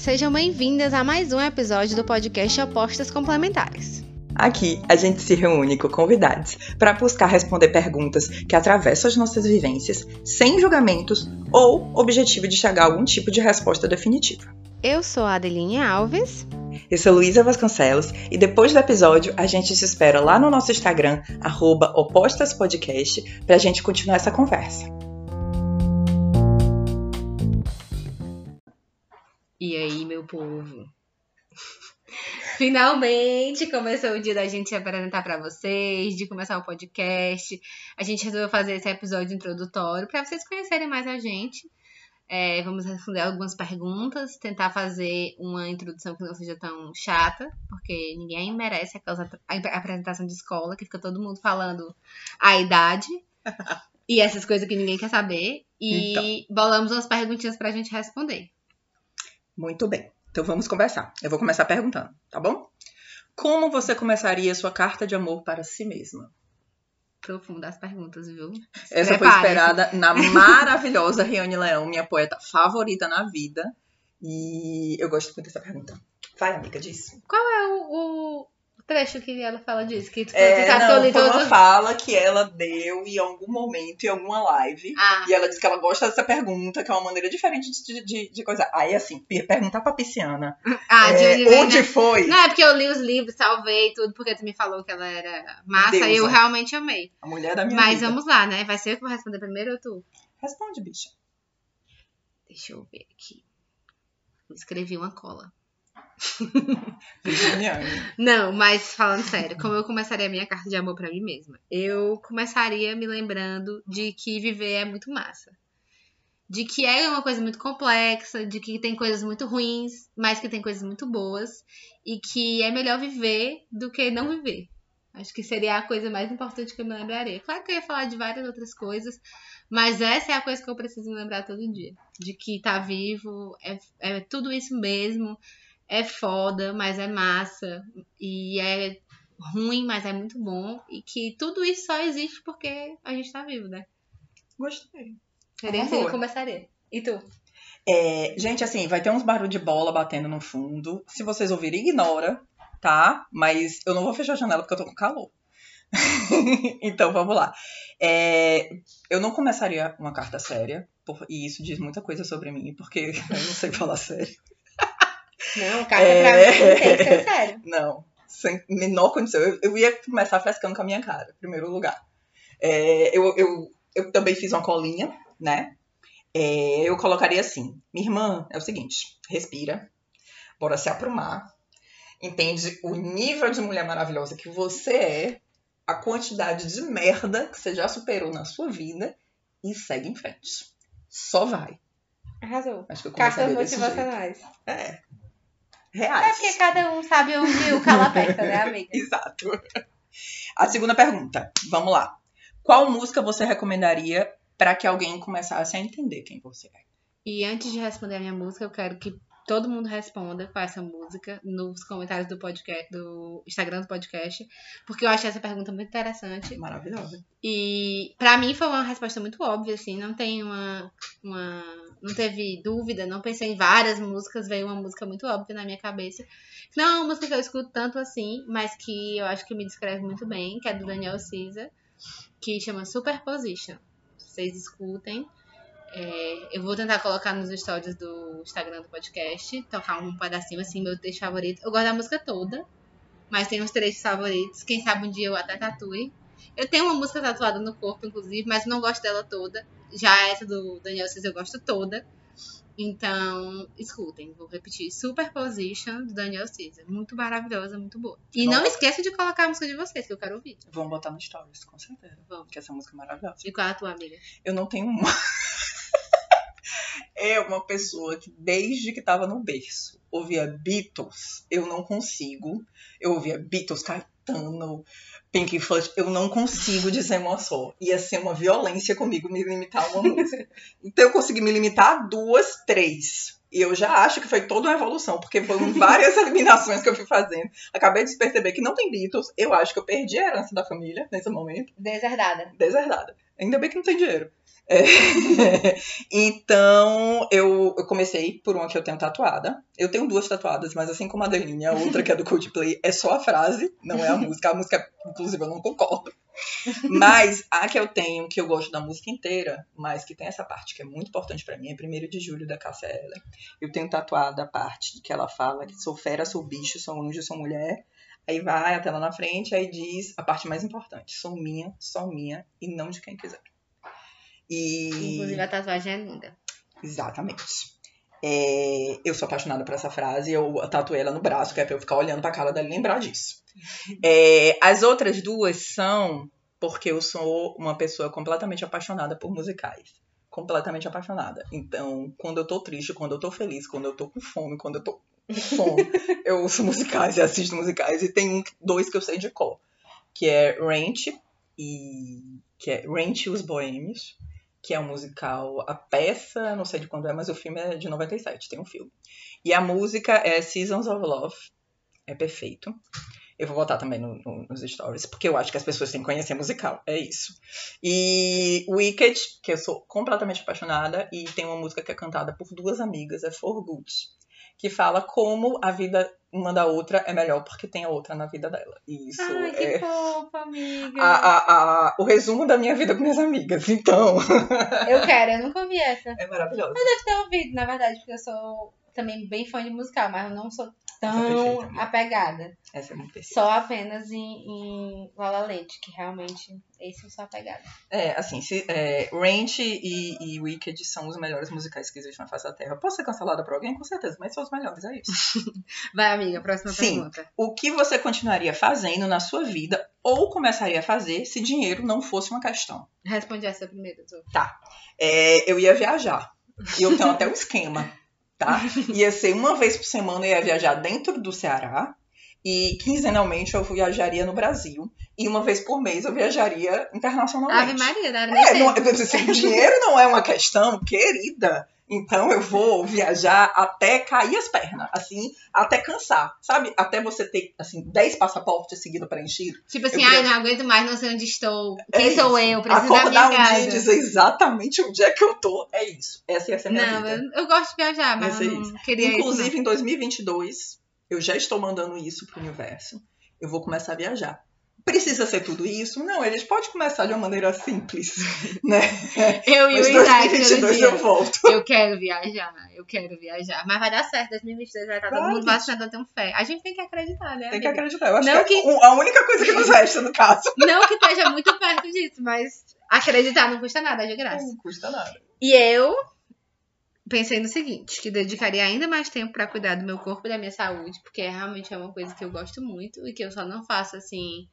Sejam bem-vindas a mais um episódio do podcast Opostas Complementares. Aqui a gente se reúne com convidados para buscar responder perguntas que atravessam as nossas vivências, sem julgamentos ou objetivo de chegar a algum tipo de resposta definitiva. Eu sou a Adeline Alves. Eu sou Luísa Vasconcelos e depois do episódio a gente se espera lá no nosso Instagram, opostaspodcast, para a gente continuar essa conversa. E aí, meu povo? Finalmente começou o dia da gente se apresentar para vocês, de começar o podcast. A gente resolveu fazer esse episódio introdutório para vocês conhecerem mais a gente. É, vamos responder algumas perguntas, tentar fazer uma introdução que não seja tão chata, porque ninguém merece aquela apresentação de escola que fica todo mundo falando a idade e essas coisas que ninguém quer saber. E então. bolamos umas perguntinhas pra gente responder. Muito bem. Então vamos conversar. Eu vou começar perguntando, tá bom? Como você começaria sua carta de amor para si mesma? Profunda as perguntas, viu? Essa foi esperada na maravilhosa Riane Leão, minha poeta favorita na vida. E eu gosto muito dessa pergunta. Vai, amiga, diz. Qual é o, o, trecho que ela fala disso? Que tu, é, tu não, foi uma fala que ela deu em algum momento, em alguma live. Ah. E ela disse que ela gosta dessa pergunta, que é uma maneira diferente de, de, de coisa. Aí, assim, perguntar pra pisciana. Ah, é, de onde né? foi? Não, é porque eu li os livros, salvei tudo, porque tu me falou que ela era massa Deusa. e eu realmente amei. A mulher da minha Mas vida. vamos lá, né? Vai ser eu que vou responder primeiro ou tu? Responde, bicha. Deixa eu ver aqui. Escrevi uma cola. Não, mas falando sério, como eu começaria a minha carta de amor para mim mesma? Eu começaria me lembrando de que viver é muito massa. De que é uma coisa muito complexa, de que tem coisas muito ruins, mas que tem coisas muito boas, e que é melhor viver do que não viver. Acho que seria a coisa mais importante que eu me lembraria. Claro que eu ia falar de várias outras coisas, mas essa é a coisa que eu preciso me lembrar todo dia. De que tá vivo, é, é tudo isso mesmo, é foda, mas é massa. E é ruim, mas é muito bom. E que tudo isso só existe porque a gente tá vivo, né? Gostei. Seria assim que eu começaria. E tu? É, gente, assim, vai ter uns barulhos de bola batendo no fundo. Se vocês ouvirem, ignora, tá? Mas eu não vou fechar a janela porque eu tô com calor. então vamos lá. É, eu não começaria uma carta séria, por, e isso diz muita coisa sobre mim, porque eu não sei falar sério. Não, carta é... pra mim tem que ser sério. Não, sem menor condição. Eu, eu ia começar frescando com a minha cara, em primeiro lugar. É, eu, eu, eu também fiz uma colinha, né? É, eu colocaria assim: minha irmã, é o seguinte, respira, bora se aprumar, entende o nível de mulher maravilhosa que você é, a quantidade de merda que você já superou na sua vida e segue em frente. Só vai. Arrasou. Acho que eu Cartas motivacionais. É reais. É porque cada um sabe onde o calo aperta, né, amiga? Exato. A segunda pergunta, vamos lá. Qual música você recomendaria para que alguém começasse a entender quem você é? E antes de responder a minha música, eu quero que todo mundo responda com essa música nos comentários do podcast, do Instagram do podcast, porque eu achei essa pergunta muito interessante. Maravilhosa. E para mim foi uma resposta muito óbvia, assim, não tem uma, uma, não teve dúvida, não pensei em várias músicas, veio uma música muito óbvia na minha cabeça. Não é uma música que eu escuto tanto assim, mas que eu acho que me descreve muito bem, que é do Daniel Cisa, que chama Superposition. Vocês escutem. É, eu vou tentar colocar nos stories do Instagram do podcast, tocar um pedacinho assim, meu texto favorito. Eu gosto da música toda, mas tem uns trechos favoritos. Quem sabe um dia eu até tatue. Eu tenho uma música tatuada no corpo, inclusive, mas não gosto dela toda. Já essa do Daniel Cis eu gosto toda. Então, escutem, vou repetir. Superposition do Daniel Caesar. Muito maravilhosa, muito boa. E Vamos. não esqueça de colocar a música de vocês, que eu quero ouvir. Vamos botar no stories, com certeza. Vamos. Porque essa música é maravilhosa. E qual é a tua amiga? Eu não tenho uma. É uma pessoa que desde que estava no berço ouvia Beatles, eu não consigo. Eu ouvia Beatles, Caetano, Pink Floyd, eu não consigo dizer uma só. Ia ser uma violência comigo me limitar a uma música. Então eu consegui me limitar a duas, três. E eu já acho que foi toda uma evolução, porque foram várias eliminações que eu fui fazendo. Acabei de perceber que não tem Beatles. Eu acho que eu perdi a herança da família nesse momento. Deserdada. Deserdada. Ainda bem que não tem dinheiro. É. então, eu, eu, comecei por uma que eu tenho tatuada. Eu tenho duas tatuadas, mas assim como a Adeline, a outra que é do Coldplay, é só a frase, não é a música. A música, inclusive, eu não concordo. Mas a que eu tenho, que eu gosto da música inteira, mas que tem essa parte que é muito importante para mim, é 1 de julho da Cássia Eller. Eu tenho tatuada a parte que ela fala que sou fera, sou bicho, sou anjo, sou mulher. Aí vai até lá na frente, aí diz a parte mais importante: sou minha, só minha e não de quem quiser. E... Inclusive a tatuagem é linda. Exatamente. É, eu sou apaixonada por essa frase, eu tatuei ela no braço, que é pra eu ficar olhando pra cara dela e lembrar disso. É, as outras duas são porque eu sou uma pessoa completamente apaixonada por musicais. Completamente apaixonada. Então, quando eu tô triste, quando eu tô feliz, quando eu tô com fome, quando eu tô com fome, eu ouço musicais e assisto musicais. E tem um, dois que eu sei de cor, que é Ranch e que é Ranch e os Boêmios que é um musical, a peça, não sei de quando é, mas o filme é de 97, tem um filme. E a música é Seasons of Love, é perfeito. Eu vou botar também no, no, nos stories, porque eu acho que as pessoas têm que conhecer musical, é isso. E Wicked, que eu sou completamente apaixonada, e tem uma música que é cantada por duas amigas, é For Good que fala como a vida uma da outra é melhor porque tem a outra na vida dela. E isso Ai, que é fofa, amiga. A, a, a, o resumo da minha vida com minhas amigas, então. Eu quero, eu nunca ouvi essa. É maravilhosa. Eu devo ter ouvido, na verdade, porque eu sou também bem fã de musical, mas eu não sou tão é apegada. Essa é muito perfeita. Só apenas em, em Lala Leite, que realmente esse eu sou apegada. É, assim, se, é, Ranch e, e Wicked são os melhores musicais que existem na face da Terra. Posso ser cancelada por alguém? Com certeza, mas são os melhores, é isso. Vai, amiga, próxima Sim. pergunta. O que você continuaria fazendo na sua vida ou começaria a fazer se dinheiro não fosse uma questão? Responde essa primeiro, tu. Tá. É, eu ia viajar. E eu tenho até um esquema tá? Ia ser uma vez por semana, ia viajar dentro do Ceará. E quinzenalmente eu viajaria no Brasil. E uma vez por mês eu viajaria internacionalmente. Ave Maria, dá é, não, assim, dinheiro não é uma questão, querida. Então eu vou viajar até cair as pernas, assim, até cansar, sabe? Até você ter, assim, 10 passaportes seguidos preenchidos. Tipo assim, ai, queria- não aguento mais, não sei onde estou. É Quem sou isso. eu? Preciso da Acordar minha um casa. dia e dizer exatamente onde é que eu tô. É isso. Essa ia ser a minha Não, vida. eu, eu gosto de viajar, mas ser não isso. queria isso. Inclusive, em 2022, eu já estou mandando isso pro universo. Eu vou começar a viajar. Precisa ser tudo isso? Não, eles podem começar de uma maneira simples, né? Eu e o Isaac todo 2022 dia. eu volto. Eu quero viajar, eu quero viajar. Mas vai dar certo, 2022 vai estar todo Vai, mundo gente. vacinado, eu tenho fé. A gente tem que acreditar, né? Tem que amiga? acreditar. Eu acho Não que é que- a única coisa que nos resta, no caso. Não que esteja muito perto disso, mas acreditar não custa nada, é de graça. Não custa nada. E eu pensei no seguinte, que dedicaria ainda mais tempo pra cuidar do meu corpo e da minha saúde, porque realmente é uma coisa que eu gosto muito e que eu só não faço assim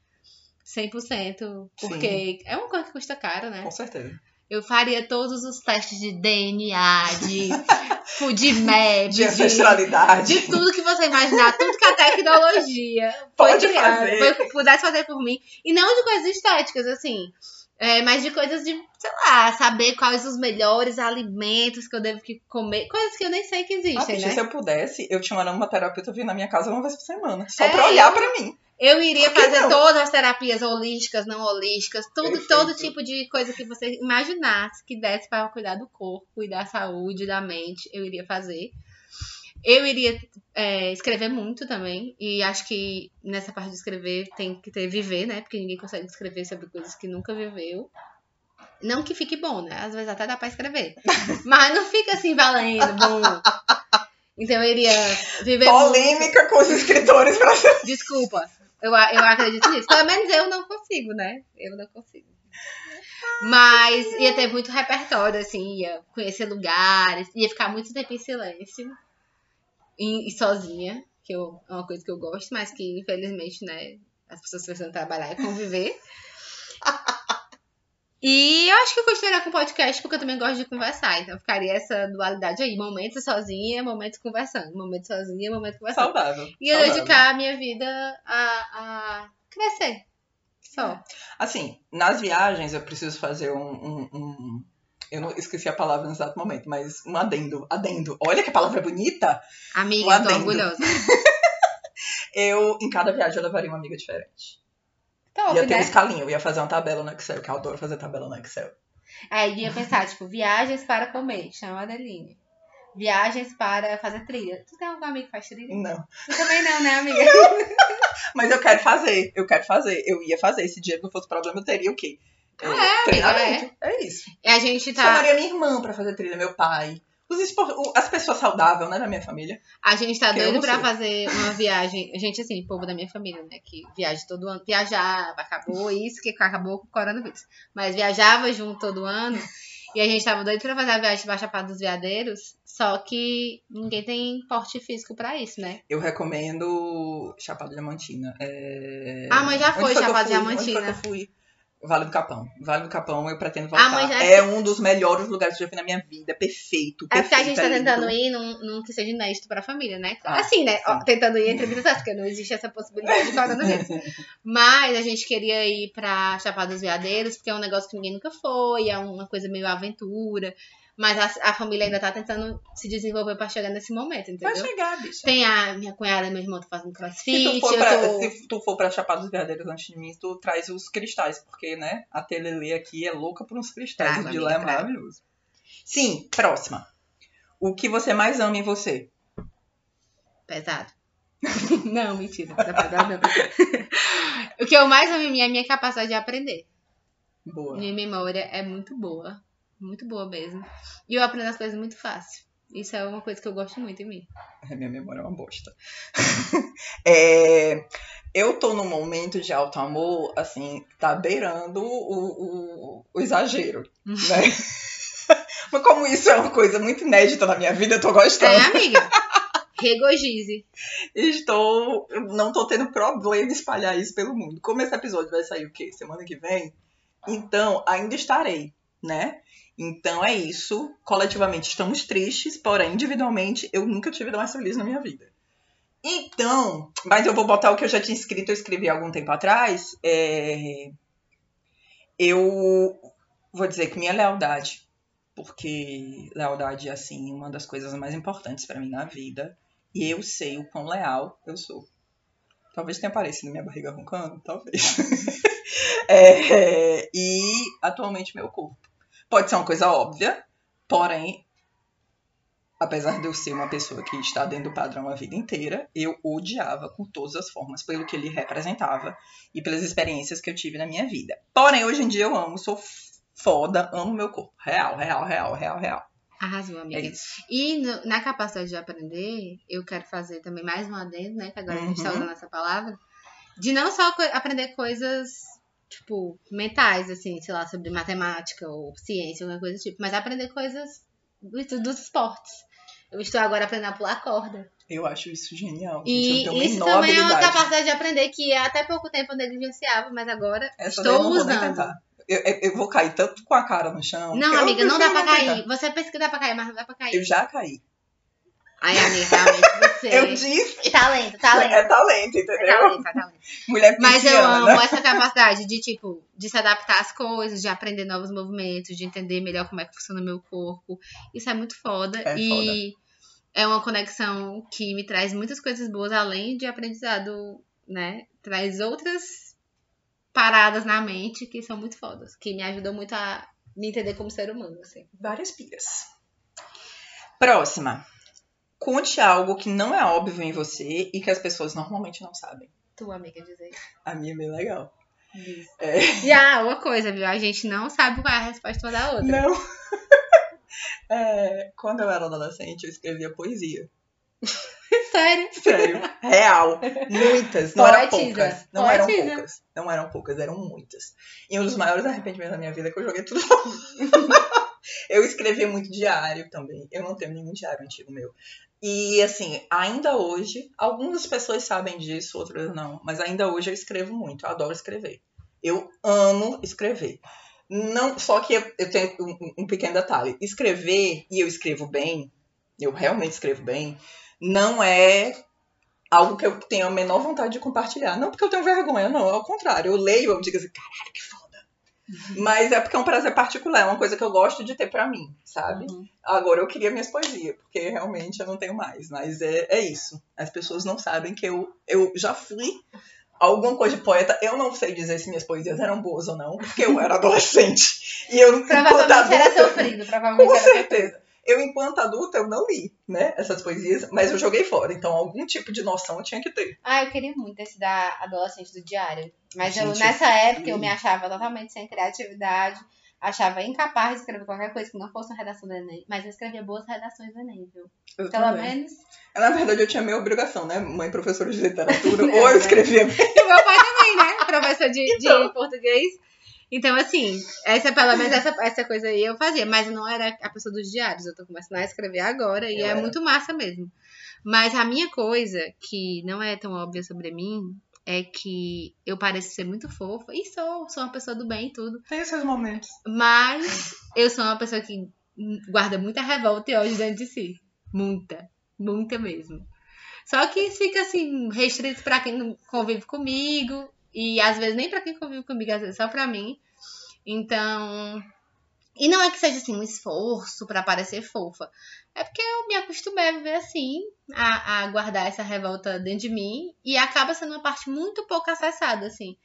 100%, porque é uma coisa que custa caro, né? Com certeza. Eu faria todos os testes de DNA, de FoodMap, De de, ancestralidade. de tudo que você imaginar, tudo que a tecnologia Pode criada, fazer. foi- pudesse fazer por mim. E não de coisas estéticas, assim. É, mas de coisas de, sei lá, saber quais os melhores alimentos que eu devo comer. Coisas que eu nem sei que Ah, existem, bicha, né? Se eu pudesse, eu tinha uma terapeuta vir na minha casa uma vez por semana. Só É, pra olhar eu- pra mim. Eu iria fazer não? todas as terapias holísticas, não holísticas, tudo, Perfeito. todo tipo de coisa que você imaginasse que desse para cuidar do corpo e da saúde, da mente, eu iria fazer. Eu iria é, escrever muito também, e acho que nessa parte de escrever tem que ter viver, né? Porque ninguém consegue escrever sobre coisas que nunca viveu. Não que fique bom, né? Às vezes até dá pra escrever. Mas não fica assim valendo, bom. Então eu iria viver muito. Polêmica com os escritores brasileiros. Desculpa. Eu, eu acredito nisso. Pelo menos eu não consigo, né? Eu não consigo. Mas ia ter muito repertório, assim, ia conhecer lugares, ia ficar muito tempo em silêncio e, e sozinha, que eu, é uma coisa que eu gosto, mas que infelizmente, né, as pessoas precisam trabalhar e conviver. E eu acho que eu continuaria com podcast porque eu também gosto de conversar. Então ficaria essa dualidade aí: momentos sozinha, momentos conversando. Momentos sozinha, momentos conversando. Saudável. E eu saudável. dedicar a minha vida a, a crescer. Só. Assim, nas viagens eu preciso fazer um, um- um- Eu não esqueci a palavra no exato momento, mas um adendo. Adendo. Olha que palavra bonita! Amiga, Um eu tô adendo. orgulhosa. Eu, em cada viagem, eu levaria uma amiga diferente. Top, ia ter um né? escalinho, eu ia fazer uma tabela no Excel, que eu adoro fazer tabela no Excel. Aí ia pensar, tipo, viagens para comer, chama a Adeline. Viagens para fazer trilha. Tu tem algum amigo que faz trilha? Não. Tu também não, né, amiga? Mas eu quero fazer, eu quero fazer. Eu ia fazer. Se dinheiro não fosse problema, eu teria o quê? Ah, é, amiga, treinamento. É. isso. E a gente tá. Chamaria minha irmã pra fazer trilha, meu pai. Os espor- As pessoas saudáveis, né, da minha família. A gente tá doido pra fazer uma viagem. A gente, assim, povo da minha família, né? Que viaja todo ano. Viajava, acabou isso, que acabou com o coronavírus. Mas viajava junto todo ano. E a gente tava doido pra fazer a viagem pra Chapada dos Veadeiros. Só que ninguém tem porte físico pra isso, né? Eu recomendo Chapada Diamantina. É... Ah, mas já foi eu Chapada? Diamantina. Onde foi que eu fui? Vale do Capão. Vale do Capão, eu pretendo voltar. Ah, mas já- É um dos melhores lugares que eu já fui na minha vida. Perfeito, É porque a gente tá perfeito, é tentando lindo. ir num, num que seja inédito pra família, né? Ah, assim, né? Ó, tentando ir entre muitas porque não existe essa possibilidade de coronavírus. Mas a gente queria ir pra Chapada dos Veadeiros, porque é um negócio que ninguém nunca foi, é uma coisa meio aventura. Mas a, a família ainda tá tentando se desenvolver pra chegar nesse momento, Vai entendeu? chegar, bicha. Tem a minha cunhada e meu irmão tá fazendo Se crossfit, tu, for pra, tô... se tu for pra Chapada dos Veadeiros antes de mim, tu traz os cristais, porque, né, a Telele aqui é louca por uns cristais. Trago, o de lá é maravilhoso. Sim, próxima. O que você mais ama em você? Pesado. não, mentira, não é pesado não. o que eu mais amo em mim é a minha capacidade de aprender. Boa. Minha memória é muito boa. Muito boa mesmo. E eu aprendo as coisas muito fácil. Isso é uma coisa que eu gosto muito em mim. A minha memória é uma bosta. É, eu tô num momento de alto amor, assim, tá beirando o, o, o exagero, né? Mas como isso é uma coisa muito inédita na minha vida, eu tô gostando. É, amiga. Regogize. Estou. Não tô tendo problema em espalhar isso pelo mundo. Como esse episódio vai sair o quê? Semana que vem? Então, ainda estarei, né? Então é isso. Coletivamente estamos tristes, porém, individualmente, eu nunca tive mais feliz na minha vida. Então, mas eu vou botar o que eu já tinha escrito, eu escrevi algum tempo atrás. é, Eu vou dizer que minha lealdade, porque lealdade é, assim, uma das coisas mais importantes pra mim na vida. E eu sei o quão leal eu sou. Talvez tenha aparecido minha barriga roncando, talvez. É, e atualmente meu corpo. Pode ser uma coisa óbvia, porém, apesar de eu ser uma pessoa que está dentro do padrão a vida inteira, eu odiava com todas as formas, pelo que ele representava e pelas experiências que eu tive na minha vida. Porém, hoje em dia eu amo, sou foda, amo meu corpo. Real, real, real, real, real. Arrasou, É amiga. isso. E no- na capacidade de aprender, eu quero fazer também mais um adendo, né? Que agora a gente tá Uhum. usando essa palavra. De não só co- aprender coisas, tipo, mentais, assim, sei lá, sobre matemática ou ciência, alguma coisa do tipo. Mas aprender coisas do- dos esportes. Eu estou agora aprendendo a pular corda. Eu acho isso genial. gente. E eu isso também é uma capacidade de aprender que até pouco tempo eu negligenciava, mas agora Essa eu estou nem usando. Eu, eu- eu vou cair tanto com a cara no chão. Não, eu amiga, não dá pra cair. tentar. Você pensa que dá pra cair, mas não dá pra cair. Eu já caí. Ai, amiga, realmente você. Eu disse. Talento, talento. É talento, É entendeu? talento, é talento. Mulher Mas eu amo essa capacidade de, tipo, de se adaptar às coisas, de aprender novos movimentos, de entender melhor como é que funciona o meu corpo. Isso é muito foda. É e é uma conexão que me traz muitas coisas boas, além de aprendizado, né? Traz outras paradas na mente que são muito fodas, que me ajudam muito a me entender como ser humano, assim. Várias piras. Próxima. Conte algo que não é óbvio em você e que as pessoas normalmente não sabem. Tua amiga dizer. A minha é bem legal. Isso. É. E ah, uma coisa, viu? A gente não sabe qual é a resposta uma da outra. Não. É, quando eu era adolescente, eu escrevia poesia. Sério. Sério. Real. Muitas. Não eram poucas. Não eram poucas. Não eram poucas, eram muitas. E um dos maiores arrependimentos da minha vida é que eu joguei tudo. Eu escrevia muito diário também. Eu não tenho nenhum diário antigo meu. E assim, ainda hoje, algumas pessoas sabem disso, outras não. Mas ainda hoje eu escrevo muito. Eu adoro escrever. Eu amo escrever. Não, só que eu, eu tenho um, um pequeno detalhe. Escrever, e eu escrevo bem, eu realmente escrevo bem, não é algo que eu tenho a menor vontade de compartilhar. Não porque eu tenho vergonha, não. Ao contrário, eu leio, eu digo assim, caralho, que foda. Mas é porque é um prazer particular, é uma coisa que eu gosto de ter pra mim, sabe? Uhum. Agora eu queria minhas poesias, porque realmente eu não tenho mais. Mas é, é isso. As pessoas não sabem que eu, eu já fui alguma coisa de poeta. Eu não sei dizer se minhas poesias eram boas ou não, porque eu era adolescente. E eu, enquanto Provavelmente era adulta, sofrido, provavelmente com sofrido. Eu, enquanto adulta, eu não li, né, essas poesias, mas eu joguei fora. Então, algum tipo de noção eu tinha que ter. Ah, eu queria muito esse da adolescente do diário. Mas eu, Gente, nessa época eu me achava totalmente sem criatividade. Achava incapaz de escrever qualquer coisa que não fosse uma redação do Enem. Mas eu escrevia boas redações do Enem, viu? Eu Pelo também. menos. Na verdade, eu tinha minha obrigação, né? Mãe professora de literatura. É, ou eu né? escrevia. E meu pai também, né? Professor de, de Então. português. Então, assim, essa, pelo menos essa, essa coisa aí eu fazia. Mas não era a pessoa dos diários. Eu tô começando a escrever agora e Eu é era. muito massa mesmo. Mas a minha coisa, que não é tão óbvia sobre mim, é que eu pareço ser muito fofa. E sou, sou uma pessoa do bem e tudo. Tem esses momentos. Mas eu sou uma pessoa que guarda muita revolta e ódio dentro de si. Muita. Muita mesmo. Só que fica assim, restrito pra quem não convive comigo. E às vezes nem pra quem convive comigo, às vezes só pra mim. Então. E não é que seja assim um esforço pra parecer fofa. É porque eu me acostumei a viver assim, a, a guardar essa revolta dentro de mim. E acaba sendo uma parte muito pouco acessada, assim,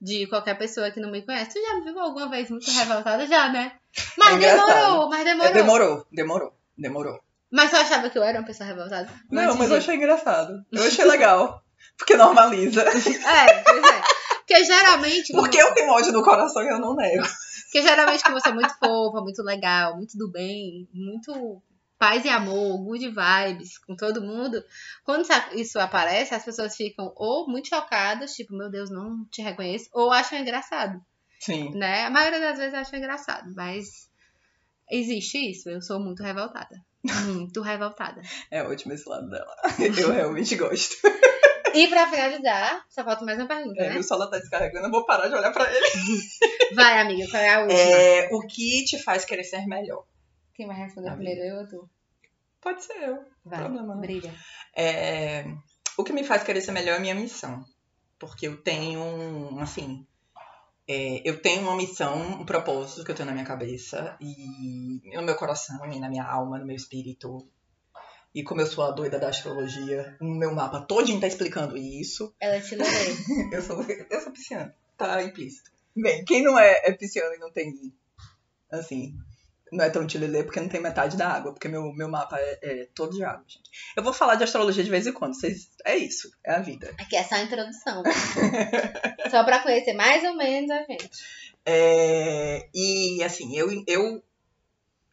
de qualquer pessoa que não me conhece. Tu já me viu alguma vez muito revoltada? Já, né? Mas É demorou, mas É, demorou. demorou, demorou, demorou. Mas tu achava que eu era uma pessoa revoltada? Não, mas de- eu achei engraçado. Eu achei legal. Porque normaliza. É, pois é. Porque geralmente. Porque eu tenho ódio no coração e eu não nego. Porque geralmente como eu sou muito fofa, muito legal, muito do bem, muito paz e amor, good vibes com todo mundo. Quando isso- aparece, as pessoas ficam ou muito chocadas, tipo, meu Deus, não te reconheço, ou acham engraçado, Sim. né? A maioria das vezes acham engraçado, mas existe isso. Eu sou muito revoltada. Muito revoltada. É ótimo esse lado dela. Eu realmente gosto. E pra finalizar, só falta mais uma pergunta, É, né? meu celular tá descarregando, eu vou parar de olhar pra ele. Vai, amiga, qual é a última? É, o que te faz querer ser melhor? Quem vai responder primeiro, eu ou tu? Pode ser eu. Vai, Problema brilha. É, o que me faz querer ser melhor é a minha missão. Porque eu tenho, um, assim, é, eu tenho uma missão, um propósito que eu tenho na minha cabeça e no meu coração e na minha alma, no meu espírito. E como eu sou a doida da astrologia, o meu mapa todinho tá explicando isso. Ela te levei. Eu sou, eu sou pisciana, tá implícito. Bem, quem não é, é pisciano e não tem, assim, não é tão tilelê porque não tem metade da água, porque meu, meu mapa é, é todo de água, gente. Eu vou falar de astrologia de vez em quando, vocês, é isso, é a vida. Aqui é só a introdução. só pra conhecer mais ou menos a gente. É, e, assim, eu, eu,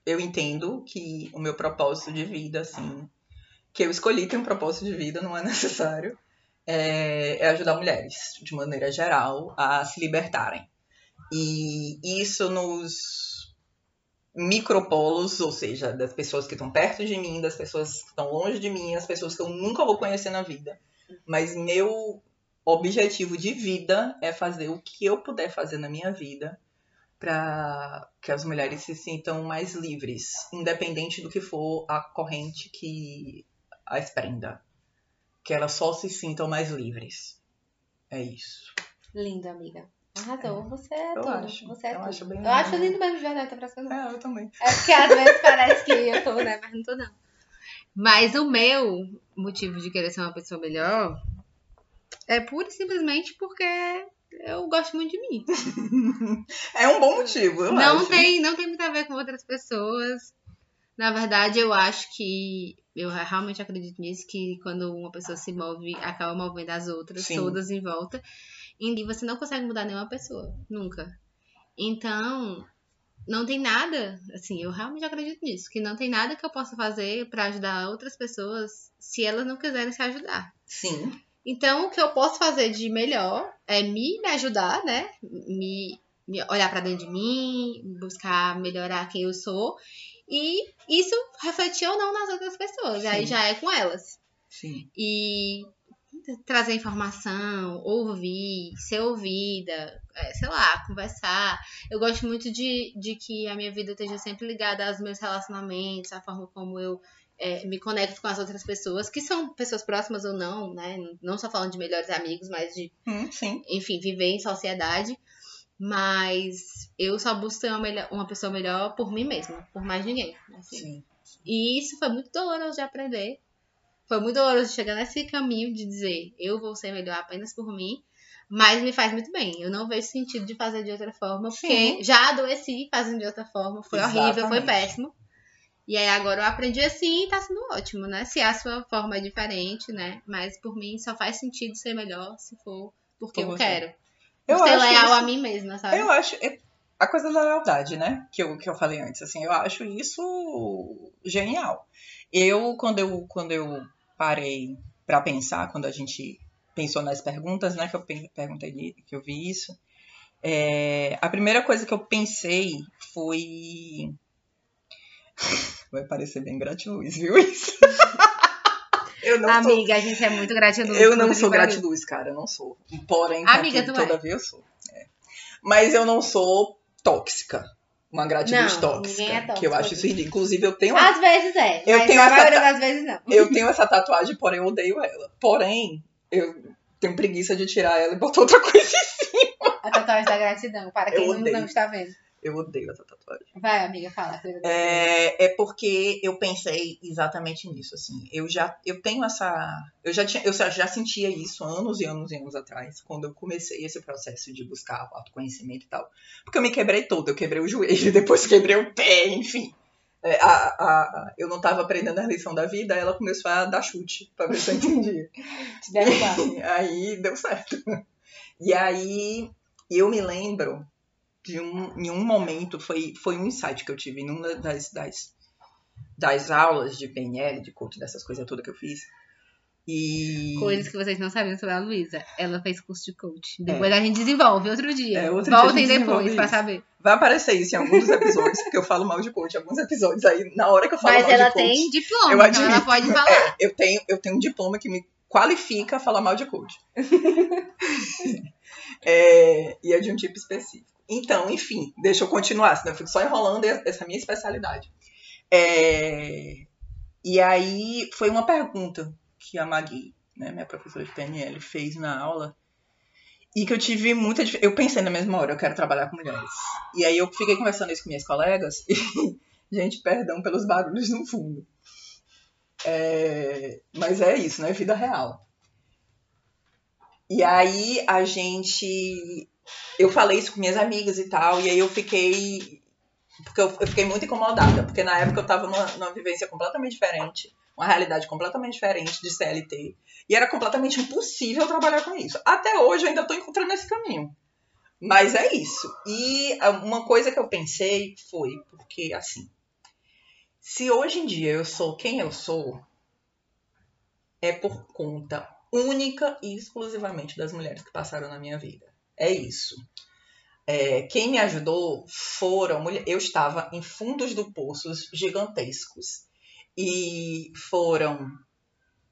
eu entendo que o meu propósito de vida, assim, que eu escolhi ter um propósito de vida, não é necessário, é, é ajudar mulheres, de maneira geral, a se libertarem. E isso nos micropolos, ou seja, das pessoas que estão perto de mim, das pessoas que estão longe de mim, as pessoas que eu nunca vou conhecer na vida. Mas meu objetivo de vida é fazer o que eu puder fazer na minha vida para que as mulheres se sintam mais livres, independente do que for a corrente que as prenda. Que elas só se sintam mais livres. É isso. Lindo, amiga. Arrasou. Você é Eu tudo. acho. Você é Eu tudo. acho bem eu acho lindo. lindo mesmo, de verdade, tá parecendo. É, eu também. É porque às vezes parece que eu tô, né? Mas não tô, não. Mas o meu motivo de querer ser uma pessoa melhor é pura e simplesmente porque eu gosto muito de mim. É um bom motivo, eu não acho. tem, não tem muito a ver com outras pessoas. Na verdade, eu acho que eu realmente acredito nisso que quando uma pessoa se move, acaba movendo as outras Sim. todas em volta. E você não consegue mudar nenhuma pessoa, nunca. Então, não tem nada, assim, eu realmente acredito nisso, que não tem nada que eu possa fazer pra ajudar outras pessoas se elas não quiserem se ajudar. Sim. Então, o que eu posso fazer de melhor é me, me ajudar, né? Me, me olhar pra dentro de mim, buscar melhorar quem eu sou. E isso refletir ou não nas outras pessoas. Aí Sim. já é com elas. Sim. E trazer informação, ouvir, ser ouvida, é, sei lá, conversar. Eu gosto muito de, de que a minha vida esteja sempre ligada aos meus relacionamentos, à forma como eu é, me conecto com as outras pessoas, que são pessoas próximas ou não, né? Não só falando de melhores amigos, mas de, Hum, enfim, viver em sociedade. Mas eu só busco ser uma, melhor, uma pessoa melhor por mim mesma, por mais ninguém. assim. Sim. E isso foi muito doloroso de aprender. Foi muito doloroso chegar nesse caminho de dizer eu vou ser melhor apenas por mim. Mas me faz muito bem. Eu não vejo sentido de fazer de outra forma, porque Sim. já adoeci fazendo de outra forma. Foi horrível, foi Exatamente. péssimo. E aí agora eu aprendi assim e tá sendo ótimo, né? Se a sua forma é diferente, né? Mas por mim só faz sentido ser melhor se for porque Por eu você. quero. Eu ser leal isso- a mim mesma, sabe? Eu acho. é- A coisa da lealdade, né? Que eu, que eu falei antes, assim, eu acho isso genial. Eu, quando eu, quando eu parei pra pensar, quando a gente pensou nas perguntas, né? Que eu pe- perguntei, que eu vi isso. é, a primeira coisa que eu pensei foi. Vai parecer bem gratiluz, viu isso? eu não sou Amiga, a gente é muito gratiluz. eu não sou gratiluz, cara, eu não sou. Porém, Amiga, contudo, tu é. todavia eu sou. É. Mas eu não sou tóxica. Uma gratiluz Não, tóxica. ninguém é tóxico. Que eu acho isso ridículo. Inclusive, eu tenho, uma- Às vezes é, Eu mas tenho a maioria ta- das vezes não. eu tenho essa tatuagem, porém eu odeio ela. Porém, eu tenho preguiça de tirar ela e botar outra coisa. A tatuagem da gratidão, para quem não, não está vendo. Eu odeio essa tatuagem. Vai, amiga, fala. É, é porque eu pensei exatamente nisso, assim. Eu já eu tenho essa, eu já tinha, eu já sentia isso anos e anos e anos atrás, quando eu comecei esse processo de buscar autoconhecimento e tal. Porque eu me quebrei todo, eu quebrei o joelho, depois quebrei o pé, enfim. É, a, a- eu não estava aprendendo a lição da vida, ela começou a dar chute pra ver se eu entendia. Te derrubar. aí deu certo. E aí eu me lembro de um, em um momento, foi, foi um insight que eu tive numa das, das, das aulas de PNL, de coach, dessas coisas todas que eu fiz. E. Coisas que vocês não sabiam sobre a Luísa. Ela fez curso de coach. Depois a gente desenvolve outro dia. É, outro dia Voltem gente depois pra saber. Vai aparecer isso em alguns dos episódios, porque eu falo mal de coach alguns episódios. Aí, na hora que eu falo Mas mal ela de coach. tem diploma, eu então ela pode falar. É, eu tenho, eu tenho um diploma que me qualifica a falar mal de coach. É, e é de um tipo específico. Então, enfim, deixa eu continuar, senão eu fico só enrolando essa minha especialidade. É, e aí foi uma pergunta que a Magui, né, minha professora de PNL, fez na aula. E que eu tive muita Eu pensei na mesma hora, eu quero trabalhar com mulheres. E aí eu fiquei conversando isso com minhas colegas. E, gente, perdão pelos barulhos no fundo. É, mas é isso, né? Vida real. E aí a gente. Eu falei isso com minhas amigas e tal, e aí eu fiquei. Porque eu, eu fiquei muito incomodada, porque na época eu tava numa, numa vivência completamente diferente, uma realidade completamente diferente de CLT. E era completamente impossível trabalhar com isso. Até hoje eu ainda tô encontrando esse caminho. Mas é isso. E ah, uma coisa que eu pensei foi, porque assim, se hoje em dia eu sou quem eu sou, é por conta única e exclusivamente das mulheres que passaram na minha vida. É isso. É, quem me ajudou foram. Eu estava em fundos do poços gigantescos. E foram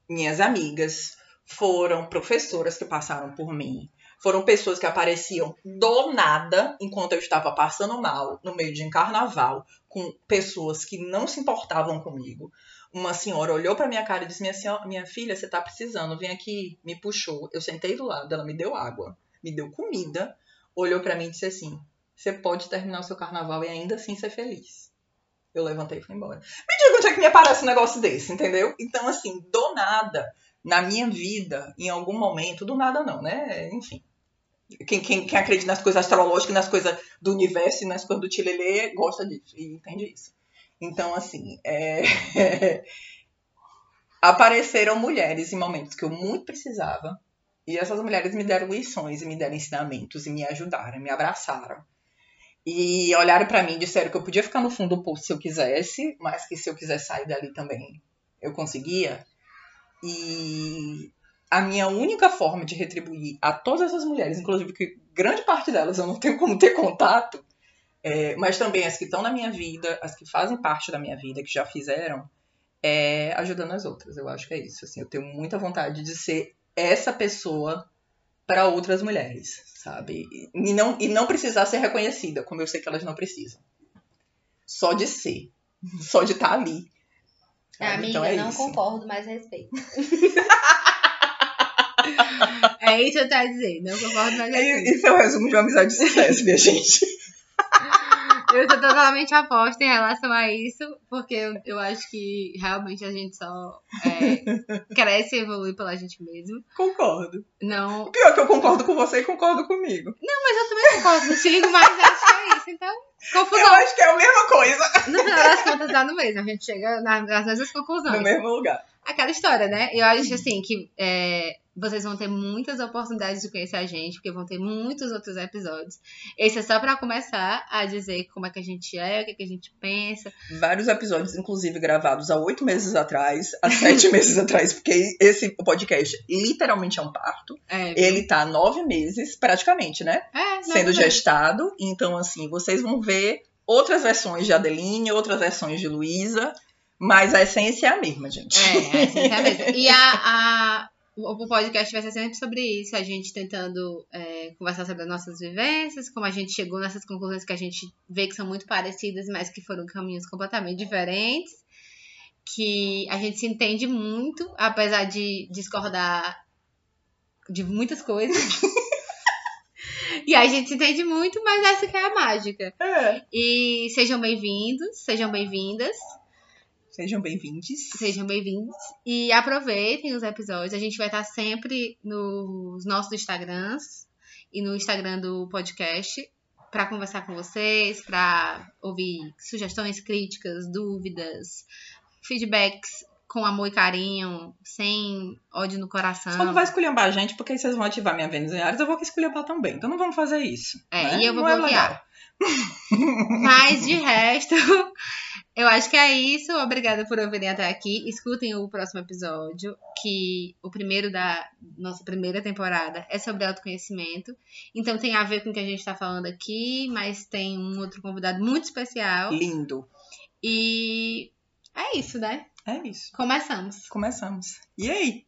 minhas amigas, foram professoras que passaram por mim, foram pessoas que apareciam do nada enquanto eu estava passando mal no meio de um carnaval com pessoas que não se importavam comigo. Uma senhora olhou para minha cara e disse: minha, senhora, minha filha, você tá precisando, vem aqui. Me puxou. Eu sentei do lado, ela me deu água, me deu comida, olhou para mim e disse assim: Você pode terminar o seu carnaval e ainda assim ser feliz. Eu levantei e fui embora. Me diga onde é que me aparece um negócio desse, entendeu? Então, assim, do nada, na minha vida, em algum momento, do nada não, né? Enfim. Quem, quem, quem acredita nas coisas astrológicas, nas coisas do universo e nas coisas do Tilelê, gosta disso e entende isso. Então, assim, é... apareceram mulheres em momentos que eu muito precisava. E essas mulheres me deram lições me deram ensinamentos e me ajudaram, me abraçaram. E olharam para mim e disseram que eu podia ficar no fundo do poço se eu quisesse, mas que se eu quisesse sair dali também eu conseguia. E a minha única forma de retribuir a todas essas mulheres, inclusive que grande parte delas eu não tenho como ter contato, é, mas também as que estão na minha vida, as que fazem parte da minha vida, que já fizeram, é ajudando as outras. Eu acho que é isso. Assim, eu tenho muita vontade de ser essa pessoa para outras mulheres, sabe? E não, e não precisar ser reconhecida, como eu sei que elas não precisam. Só de ser. Só de estar ali. sabe? Amiga, então é não isso. concordo, mas respeito. É isso que eu tava dizendo. Não concordo, mas é isso. Isso é o resumo de uma amizade de sucesso, minha gente. Eu sou totalmente aposta em relação a isso, porque eu, eu acho que realmente a gente só é, cresce e evolui pela gente mesmo. Concordo. Não. Pior que eu concordo com você e concordo comigo. Mas eu também concordo contigo, mas acho que é isso. Então, Eu confusão. acho que é a mesma coisa. No final das contas, dá no mesmo. A gente chega nas, nas mesmas conclusões. No mesmo lugar. Aquela história, né? Eu acho assim que é, vocês vão ter muitas oportunidades de conhecer a gente, porque vão ter muitos outros episódios. Esse é só pra começar a dizer como é que a gente é, o que, é que a gente pensa. Vários episódios, inclusive, gravados há oito meses atrás, há sete meses atrás, porque esse podcast literalmente é um parto. É, Ele tá há nove meses, praticamente, né? é, Sendo não, gestado. Então, assim, vocês vão ver outras versões de Adeline, outras versões de Luísa, mas a essência é a mesma, gente. É, é, assim, é mesmo. E a, a- o podcast vai ser sempre sobre isso, a gente tentando é, conversar sobre as nossas vivências, como a gente chegou nessas conclusões que a gente vê que são muito parecidas, mas que foram caminhos completamente diferentes. Que a gente se entende muito, apesar de discordar de muitas coisas. e a gente se entende muito, mas essa que é a mágica. É. E sejam bem-vindos, sejam bem-vindas. Sejam bem-vindos. Sejam bem-vindos e aproveitem os episódios. A gente vai estar sempre nos nossos Instagrams e no Instagram do podcast para conversar com vocês, para ouvir sugestões, críticas, dúvidas, feedbacks com amor e carinho, sem ódio no coração. Só não vai esculhambar a gente, porque aí vocês vão ativar minha Vênus em Ares, eu vou esculhambar também. Então não vamos fazer isso. É, né? e eu vou Não é bloquear. Mas de resto, eu acho que é isso. Obrigada por ouvirem até aqui. Escutem o próximo episódio, que o primeiro da nossa primeira temporada é sobre autoconhecimento. Então tem a ver com o que a gente está falando aqui, mas tem um outro convidado muito especial. Lindo. E é isso, né? É isso. Começamos. Começamos. E aí?